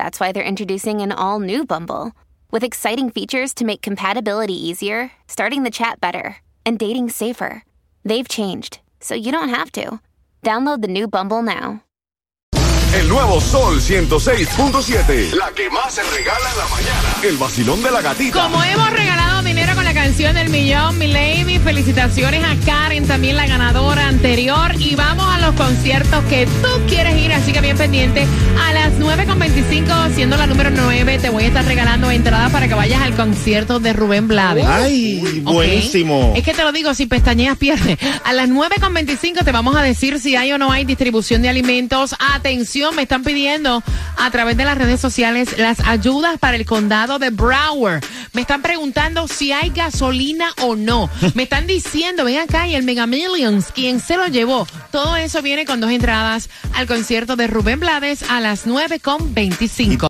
that's why they're introducing an all new Bumble with exciting features to make compatibility easier, starting the chat better, and dating safer. They've changed, so you don't have to. Download the new Bumble now. El nuevo Sol 106.7. La que más se regala en la mañana. El vacilón de la gatita. Como hemos regalado dinero con la canción del millón, mi lady, felicitaciones a Karen, también la ganadora anterior. Y vamos a los conciertos que tú quieres ir, así que bien pendiente. A las 9.25, siendo la número 9, te voy a estar regalando entradas para que vayas al concierto de Rubén Blades. ¡Ay, Ok. buenísimo! Es que te lo digo, si pestañeas pierde. A las 9.25 te vamos a decir si hay o no hay distribución de alimentos. Atención, me están pidiendo a través de las redes sociales las ayudas para el condado de Broward. Me están preguntando si hay gasolina o no. Me están diciendo, ven acá y el Mega Millions, ¿quién se lo llevó? Todo eso viene con dos entradas al concierto de Rubén Blades a las 9.25.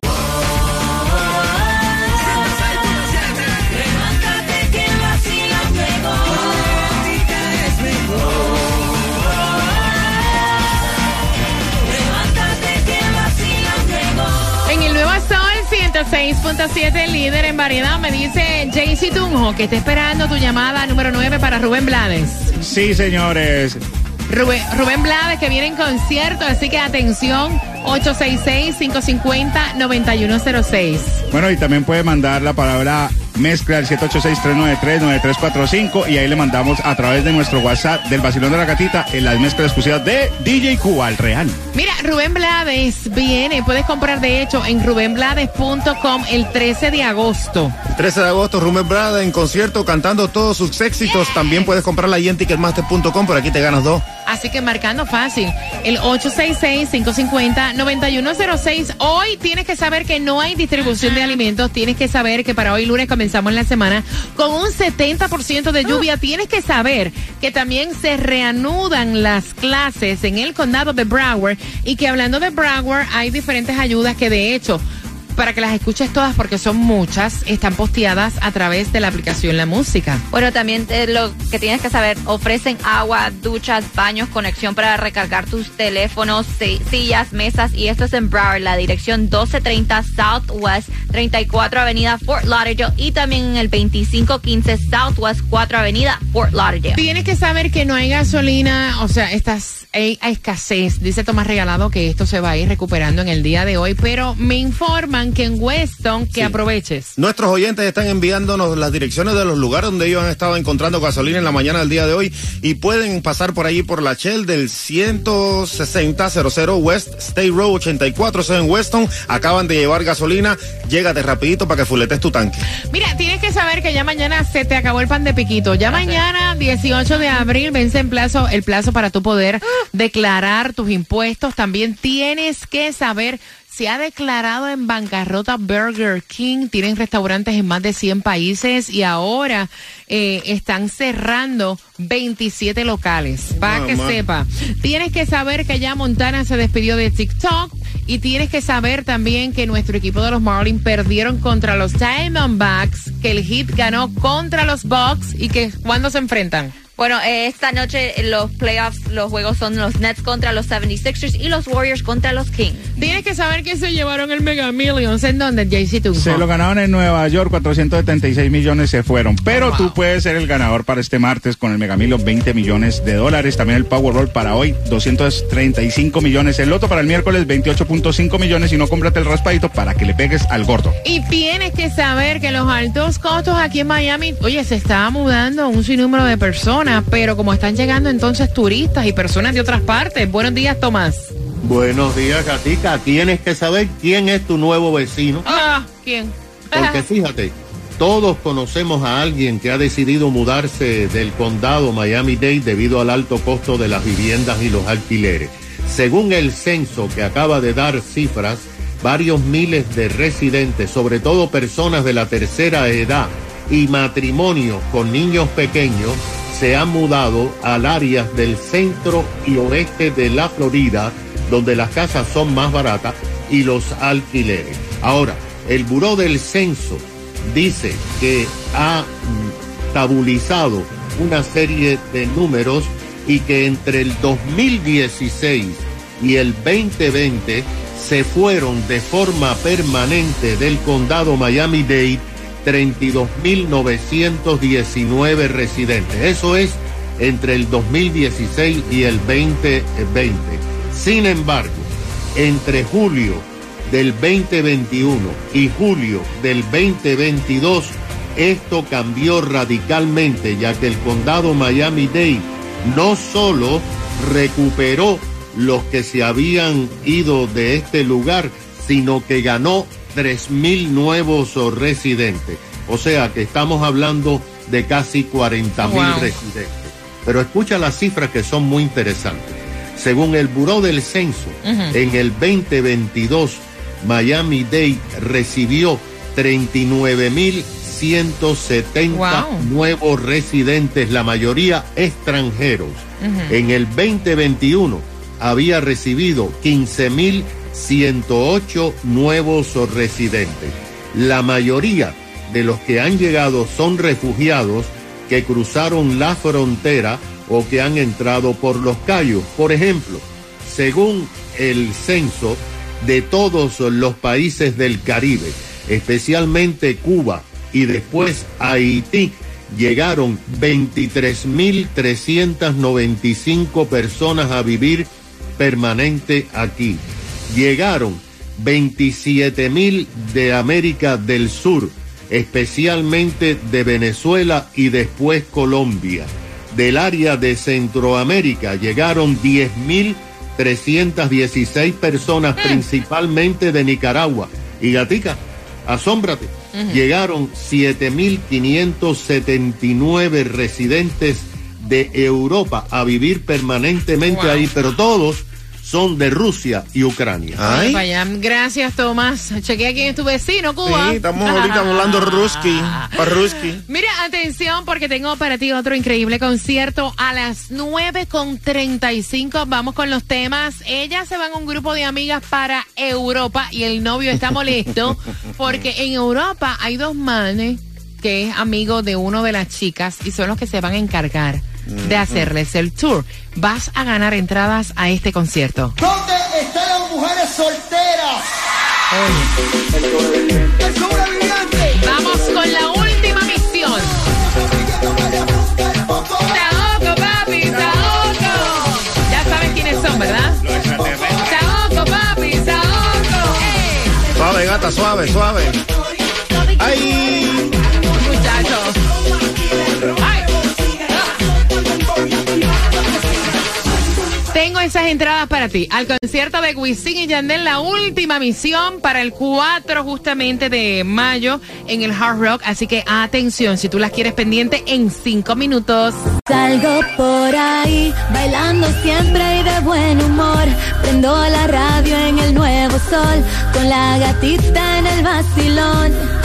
106.7, líder en variedad, me dice Jaycee Tunjo que está esperando tu llamada número 9 para Rubén Blades. Sí, señores. Rubén, Rubén Blades que viene en concierto, así que atención, 866-550-9106. Bueno, y también puede mandar la palabra mezcla al 786-393-9345 y ahí le mandamos a través de nuestro WhatsApp del Basilón de la Gatita en las mezclas exclusivas de DJ Cuba, el real. Mira, Rubén Blades viene, puedes comprar de hecho en rubenblades.com el 13 de agosto. 13 de agosto, Rubén Brada en concierto cantando todos sus éxitos. También puedes comprarla ahí en ticketmaster.com, por aquí te ganas dos. Así que marcando fácil, el 866-550-9106. Hoy tienes que saber que no hay distribución de alimentos. Tienes que saber que para hoy lunes comenzamos la semana con un 70% de lluvia. Tienes que saber que también se reanudan las clases en el condado de Broward y que hablando de Broward hay diferentes ayudas que de hecho para que las escuches todas porque son muchas, están posteadas a través de la aplicación La Música. Bueno, también eh, lo que tienes que saber, ofrecen agua, duchas, baños, conexión para recargar tus teléfonos, si- sillas, mesas y esto es en Broward, la dirección 1230 Southwest 34 Avenida Fort Lauderdale y también en el 2515 Southwest 4 Avenida Fort Lauderdale. Tienes que saber que no hay gasolina, o sea, estás hay, hay escasez. Dice Tomás Regalado que esto se va a ir recuperando en el día de hoy, pero me informan que en Weston que aproveches. Nuestros oyentes están enviándonos las direcciones de los lugares donde ellos han estado encontrando gasolina en la mañana del día de hoy y pueden pasar por allí por la Shell del 16000 West State Road 84, eso es en Weston. Acaban de llevar gasolina. Llégate rapidito para que fuletes tu tanque. Mira, tienes que saber que ya mañana se te acabó el pan de piquito. Ya mañana, 18 de abril, vence en plazo, el plazo para tu poder declarar tus impuestos. También tienes que saber se ha declarado en bancarrota Burger King. Tienen restaurantes en más de 100 países y ahora eh, están cerrando 27 locales. Para que sepa. Tienes que saber que ya Montana se despidió de TikTok. Y tienes que saber también que nuestro equipo de los Marlins perdieron contra los Diamondbacks, que el Heat ganó contra los Bucks y que cuando se enfrentan. Bueno, eh, esta noche los playoffs, los juegos son los Nets contra los 76ers y los Warriors contra los Kings. Tienes que saber que se llevaron el Mega Millions. ¿En dónde, JC Tunjo? Se lo ganaron en Nueva York, 476 millones se fueron. Pero Wow. tú puedes ser el ganador para este martes con el Mega Million, 20 millones de dólares. También el Powerball para hoy, 235 millones. El Loto para el miércoles, 28.5 millones. Y no cómprate el raspadito para que le pegues al gordo. Y tienes que saber que los altos costos aquí en Miami, oye, se está mudando un sinnúmero de personas, pero como están llegando entonces turistas y personas de otras partes. Buenos días, Tomás. Buenos días, Gatica. Tienes que saber quién es tu nuevo vecino. Ah, ¿quién? Porque fíjate, todos conocemos a alguien que ha decidido mudarse del condado Miami-Dade debido al alto costo de las viviendas y los alquileres. Según el censo que acaba de dar cifras, varios miles de residentes, sobre todo personas de la tercera edad y matrimonios con niños pequeños, se han mudado al área del centro y oeste de la Florida, donde las casas son más baratas y los alquileres. Ahora, el Buró del Censo dice que ha tabulizado una serie de números y que entre el 2016 y el 2020 se fueron de forma permanente del condado Miami-Dade 32.919 residentes. Eso es entre el 2016 y el 2020. Sin embargo, entre julio del 2021 y julio del 2022, esto cambió radicalmente, ya que el condado Miami-Dade no solo recuperó los que se habían ido de este lugar, sino que ganó 3.000 nuevos residentes. O sea que estamos hablando de casi 40 mil Wow. residentes. Pero escucha las cifras que son muy interesantes. Según el Buró del Censo, en el 2022, Miami-Dade recibió 39.170 Wow. nuevos residentes, la mayoría extranjeros. En el 2021 había recibido 15.108 nuevos residentes. La mayoría de los que han llegado son refugiados que cruzaron la frontera o que han entrado por los callos. Por ejemplo, según el censo de todos los países del Caribe, especialmente Cuba y después Haití, llegaron 23.395 personas a vivir permanente aquí. Llegaron 27.000 de América del Sur, especialmente de Venezuela y después Colombia. Del área de Centroamérica llegaron 10.316 personas, principalmente de Nicaragua. Y Gatica, asómbrate, llegaron 7.579 residentes de Europa a vivir permanentemente Wow. ahí, pero todos son de Rusia y Ucrania. Ay. Vaya, Gracias, Tomás. Chequea quién es tu vecino, Cuba. Sí, estamos ahorita hablando ruski, pa' ruski. Mira, atención, porque tengo para ti otro increíble concierto a las 9.35. Vamos con los temas. Ellas se van a un grupo de amigas para Europa y el novio está molesto porque en Europa hay dos manes que es amigo de uno de las chicas y son los que se van a encargar de hacerles el tour. Vas a ganar entradas a este concierto. ¿Dónde están las mujeres solteras? El sobreviviente. Vamos con la última misión. Saoco, papi, Saoco. Ya saben quiénes son, ¿verdad? Saoco, papi, Saoco. ¡Eh! Suave, gata, suave, suave. Ay. Tengo esas entradas para ti al concierto de Wisin y Yandel, la última misión para el 4 justamente de mayo en el Hard Rock. Así que atención, si tú las quieres pendiente en 5 minutos. Salgo por ahí, bailando siempre y de buen humor. Prendo la radio en el nuevo sol, con la gatita en el vacilón.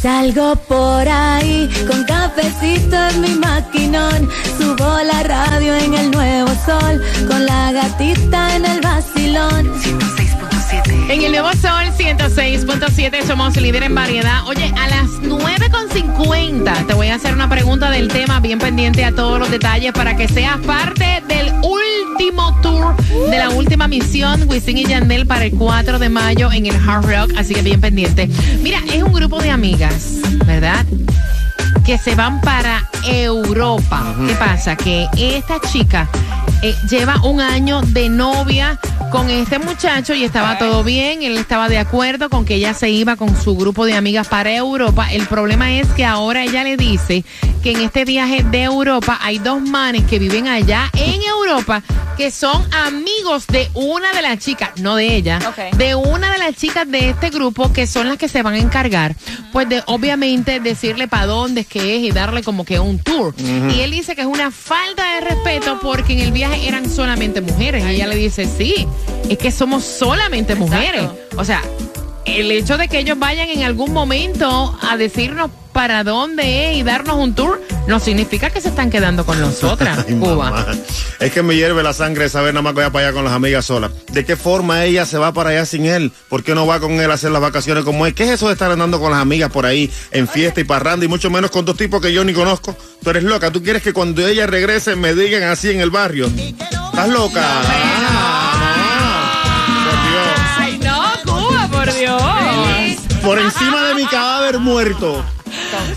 Salgo por ahí, con cafecito en mi maquinón. Subo la radio en el nuevo sol, con la gatita en el vacilón. 106.7 En el nuevo Sol 106.7 somos líder en variedad. Oye, a las 9.50 te voy a hacer una pregunta del tema, bien pendiente a todos los detalles para que seas parte del último tour de la última misión Wisin y Yandel para el 4 de mayo en el Hard Rock, así que bien pendiente. Mira, es un grupo de amigas, ¿verdad? que se van para Europa. ¿Qué pasa? Que esta chica eh, lleva un año de novia con este muchacho y estaba todo bien, él estaba de acuerdo con que ella se iba con su grupo de amigas para Europa. El problema es que ahora ella le dice que en este viaje de Europa hay dos manes que viven allá en Europa que son amigos de una de las chicas, no de ella, de una de las chicas de este grupo que son las que se van a encargar, pues de obviamente decirle para dónde es que es y darle como que un tour. Y él dice que es una falta de respeto porque en el viaje eran solamente mujeres. Y ella le dice, sí, es que somos solamente mujeres. O sea, el hecho de que ellos vayan en algún momento a decirnos para dónde es y darnos un tour, no significa que se están quedando con nosotras, Ay, Cuba. mamá. Es que me hierve la sangre saber nada más que vaya para allá con las amigas solas. ¿De qué forma ella se va para allá sin él? ¿Por qué no va con él a hacer las vacaciones como él? ¿Qué es eso de estar andando con las amigas por ahí en fiesta y parranda y mucho menos con dos tipos que yo ni conozco? Tú eres loca. ¿Tú quieres que cuando ella regrese me digan así en el barrio? ¿Estás loca? Por encima de mi cadáver muerto.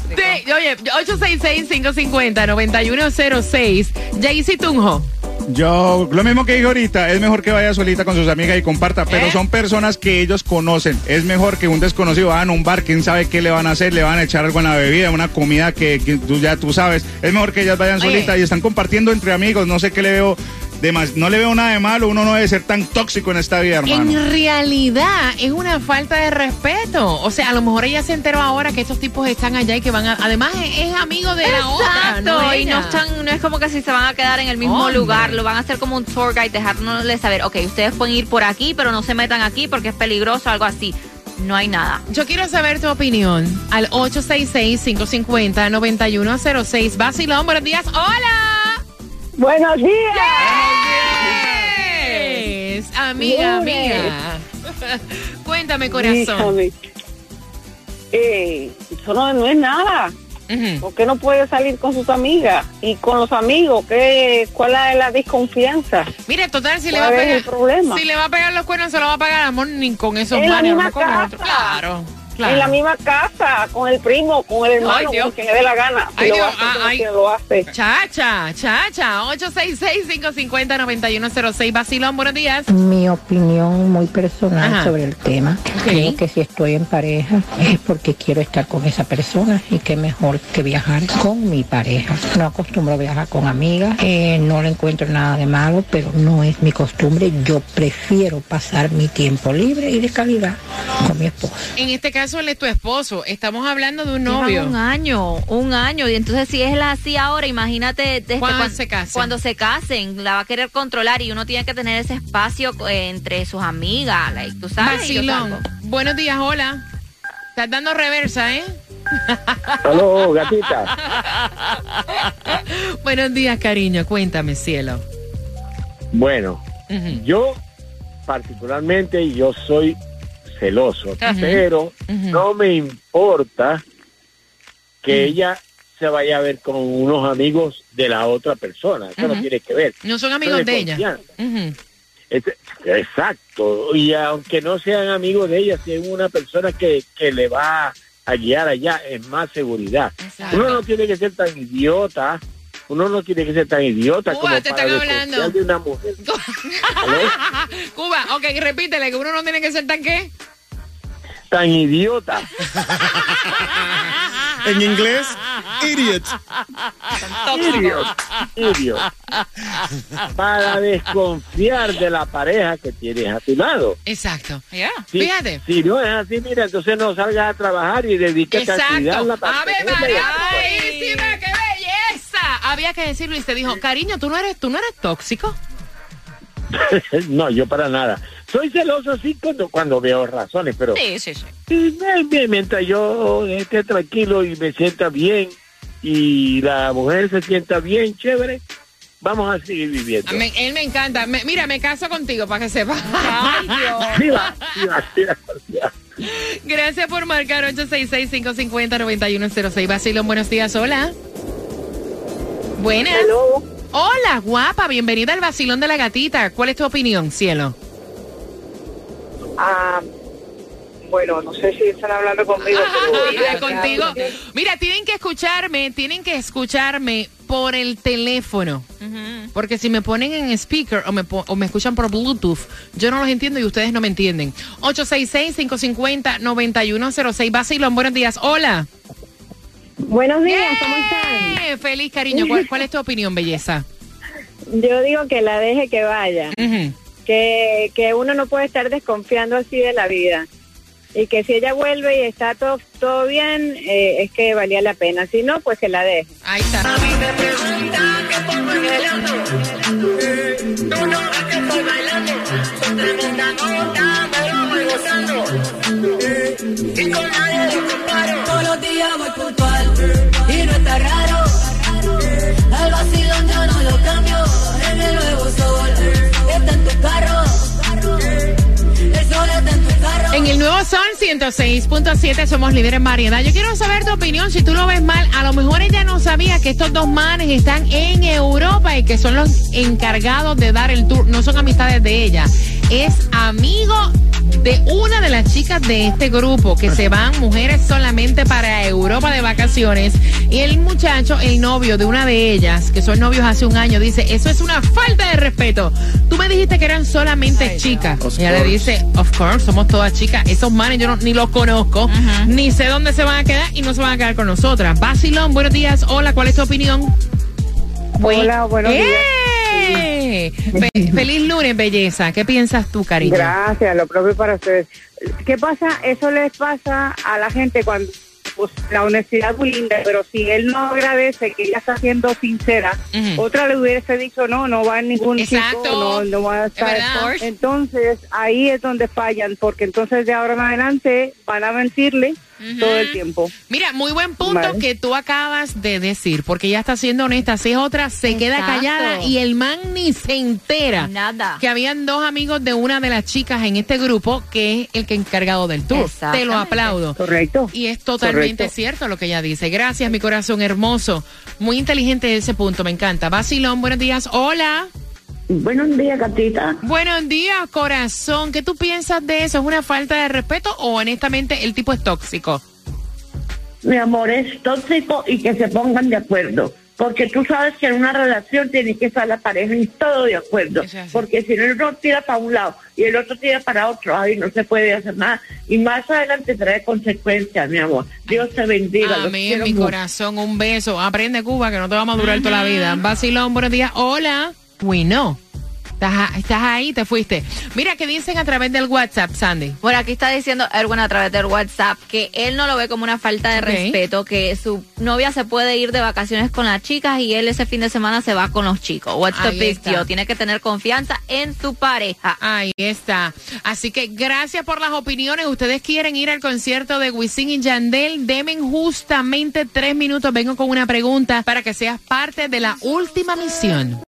Sí, oye, 866-550-9106. Jaycee Tunjo. Yo, lo mismo que dijo ahorita, es mejor que vaya solita con sus amigas y comparta, pero ¿Eh? son personas que ellos conocen. Es mejor que un desconocido vaya a un bar, quién sabe qué le van a hacer, le van a echar algo en la bebida, una comida que, que tú ya tú sabes. Es mejor que ellas vayan solitas y están compartiendo entre amigos. No sé qué le veo de más, no le veo nada de malo. Uno no debe ser tan tóxico en esta vida, hermano. En realidad es una falta de respeto. O sea, a lo mejor ella se enteró ahora que estos tipos están allá y que van a. Además, es, es amigo de la otra. Exacto, No y no están, no es como que si se van a quedar en el mismo Hombre. lugar, lo van a hacer como un tour guide, dejárnosle saber, ok, ustedes pueden ir por aquí, pero no se metan aquí porque es peligroso, algo así. No hay nada. Yo quiero saber tu opinión al 866-550-9106. Basilón, buenos días. ¡Hola! Buenos días. Yes. Amiga, Lunes. amiga. Cuéntame, corazón. Eh, eso no, no es nada. ¿Por qué no puede salir con sus amigas y con los amigos? ¿Qué, ¿Cuál es la desconfianza? Mire, total, si le va a ¿Cuál es pegar. el problema? Si le va a pegar los cuernos, se lo va a pagar amor ni con esos manes, con otros. Claro, claro. En la misma casa, con el primo, con el hermano, Ay, con quien le dé la gana. Si Ay, lo Dios, hace, ah, ay. quien lo hace. Chacha, chacha, 866-550-9106. Basilón, buenos días. Mi opinión muy personal Ajá. sobre el tema. Ok. Creo que si estoy en pareja es porque quiero estar con esa persona y qué mejor que viajar con mi pareja. No acostumbro a viajar con amigas, eh, no le encuentro nada de malo, pero no es mi costumbre. Yo prefiero pasar mi tiempo libre y de calidad con mi esposo. En este caso, él es tu esposo. Estamos hablando de un novio. un año, un año. Y entonces si es así ahora, imagínate desde Cuando cuan- se casen. cuando se casen, la va a querer controlar y uno tiene que tener ese espacio eh, entre sus amigas, like, tú sabes. buenos días, hola. Estás dando reversa, ¿eh? Aló, gatita. buenos días, cariño. Cuéntame, cielo. Bueno, yo particularmente yo soy celoso, pero no me importa que ella se vaya a ver con unos amigos de la otra persona. Eso no tiene que ver. No son amigos de ella. exacto. Y aunque no sean amigos de ella, si es una persona que, que le va a guiar allá, es más seguridad. Exacto. Uno no tiene que ser tan idiota. Uno no tiene que ser tan idiota Cuba, como te para están desconfiar hablando. de una mujer. Cuba, ok, repítele que uno no tiene que ser tan qué. Tan idiota. En inglés, idiot. Idiot. Idiot. Para desconfiar de la pareja que tienes a tu lado. Exacto. Si, Fíjate. Si no es así, mira, entonces no salgas a trabajar y dedícate a cuidarla Exacto. para Ave tenerla María Había que decirlo y se dijo, cariño, tú no eres, tú no eres tóxico. no, yo para nada. Soy celoso sí cuando, cuando veo razones, pero Sí, sí, sí. y, bien, mientras yo esté tranquilo y me sienta bien y la mujer se sienta bien, chévere, vamos a seguir viviendo. Me- él me encanta. Me- mira, me caso contigo para que sepa. Viva, viva, viva, viva. Gracias por marcar 866-550-9106. Basilón, buenos días. Hola. Buenas. Hola, guapa. Bienvenida al Basilón de la Gatita. ¿Cuál es tu opinión, cielo? Ah, bueno, no sé si están hablando conmigo. pero- contigo. Mira, tienen que escucharme, tienen que escucharme por el teléfono. Porque si me ponen en speaker o me, po- o me escuchan por Bluetooth, yo no los entiendo y ustedes no me entienden. 866-550-9106. Basilón, buenos días. Hola. Buenos días, ¿cómo están? Eh, feliz cariño. ¿Cuál, cuál es tu opinión, belleza? Yo digo que la deje que vaya. que, que uno no puede estar desconfiando así de la vida. Y que si ella vuelve y está todo, todo bien, eh, es que valía la pena. Si no, pues que la deje. Ahí está. Todos puntual y no está raro. Al vacilón yo no lo cambio. En el nuevo sol sol está en tu carro. En el nuevo Sol 106.7 somos líderes en. Yo quiero saber tu opinión. Si tú lo ves mal, a lo mejor ella no sabía que estos dos manes están en Europa y que son los encargados de dar el tour. No son amistades de ella. Es amigo de una de las chicas de este grupo que se van mujeres solamente para Europa de vacaciones. Y el muchacho, el novio de una de ellas, que son novios hace un año, dice, eso es una falta de respeto. Tú me dijiste que eran solamente chicas. Of Ella le dice, of course, somos todas chicas. Esos manes yo no- ni los conozco, ni sé dónde se van a quedar y no se van a quedar con nosotras. Basilón, buenos días. Hola, ¿cuál es tu opinión? Hola, buenos días. Fe- feliz lunes, belleza. ¿Qué piensas tú, cariño? Gracias, lo propio para ustedes. ¿Qué pasa? Eso les pasa a la gente cuando pues, la honestidad es muy linda, pero si él no agradece que ella está siendo sincera, otra le hubiese dicho no, no va en ningún Exacto. sitio, no, no va a estar. Entonces ahí es donde fallan, porque entonces de ahora en adelante van a mentirle todo el tiempo. Mira, muy buen punto Vale. que tú acabas de decir, porque ella está siendo honesta. Si es otra, se queda callada y el man ni se entera. Nada. Que habían dos amigos de una de las chicas en este grupo que es el que encargado del tour. Te lo aplaudo. Correcto. Y es totalmente Correcto. cierto lo que ella dice. Gracias, mi corazón hermoso. Muy inteligente ese punto, me encanta. Basilón, buenos días. Hola. Buenos días, gatita. Buenos días, corazón. ¿Qué tú piensas de eso? ¿Es una falta de respeto o honestamente el tipo es tóxico? Mi amor, es tóxico y que se pongan de acuerdo. Porque tú sabes que en una relación tiene que estar la pareja en todo de acuerdo. Porque si no, uno tira para un lado y el otro tira para otro, ahí no se puede hacer nada. Y más adelante trae consecuencias, mi amor. Dios te bendiga. Amén, mi mucho. corazón. Un beso. Aprende, Cuba, que no te vamos a durar toda la vida. Basilón, buenos días. Hola. Uy, no. Estás, estás ahí, te fuiste. Mira, ¿qué dicen a través del WhatsApp, Sandy? Por aquí está diciendo Erwin a través del WhatsApp que él no lo ve como una falta de respeto, que su novia se puede ir de vacaciones con las chicas y él ese fin de semana se va con los chicos. What's the big deal? Tiene que tener confianza en su pareja. Ahí está. Así que gracias por las opiniones. Ustedes quieren ir al concierto de Wisin y Yandel. Demen justamente tres minutos. Vengo con una pregunta para que seas parte de la última misión.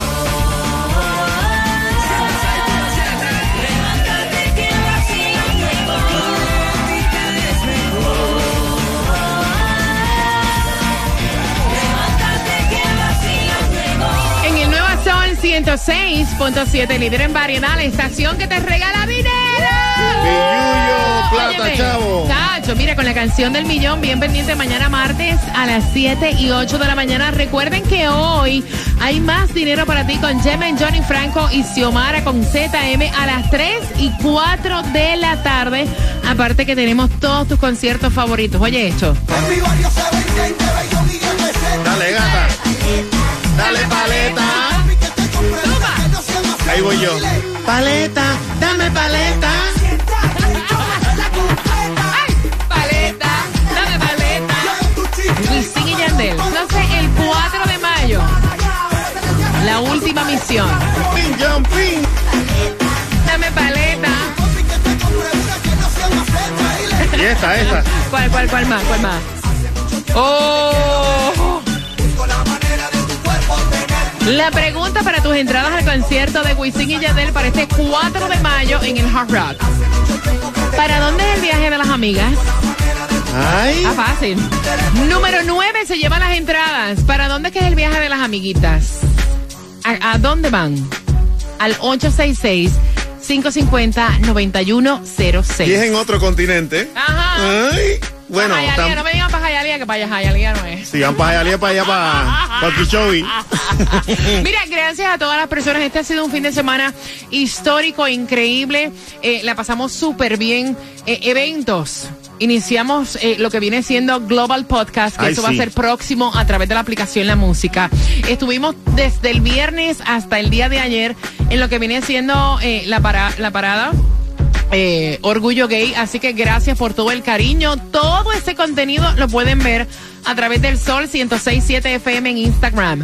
106.7, líder en variedad, la estación que te regala dinero. plata, Óyeme, chavo. Chacho, mira, con la canción del millón, bien pendiente mañana martes a las 7 y 8 de la mañana. Recuerden que hoy hay más dinero para ti con Jemen, Johnny Franco y Xiomara con ZM a las 3 y 4 de la tarde. Aparte que tenemos todos tus conciertos favoritos. Oye esto. Dale, gata. Dale, paleta. Ahí voy yo. Paleta, dame paleta. paleta, dame paleta. Wisin y Yandel. No sé, el 4 de mayo. La última misión. Pin, jumping. Dame paleta. Y esta, esta. ¿Cuál, cuál, cuál más? ¿Cuál más? Oh. La pregunta para tus entradas al concierto de Wisin y Yandel para este 4 de mayo en el Hard Rock. ¿Para dónde es el viaje de las amigas? Ay. Ah, fácil. Número 9 se llevan las entradas. ¿Para dónde es que es el viaje de las amiguitas? ¿A, a dónde van? Al 866 550-9106. Y es en otro continente. Ajá. Ay, bueno, tam- no me digan para Jayalía, que para Jayalía no es. si van para allá, para allá, para, para Kichobi. Mira, gracias a todas las personas. Este ha sido un fin de semana histórico, increíble. Eh, la pasamos súper bien. Eh, eventos. Iniciamos eh, lo que viene siendo Global Podcast, que Ay, eso va sí. a ser próximo a través de la aplicación La Música. Estuvimos desde el viernes hasta el día de ayer en lo que viene siendo eh, la, para- la parada. Eh, Orgullo Gay, así que gracias por todo el cariño. Todo ese contenido lo pueden ver a través del Sol 1067 FM en Instagram.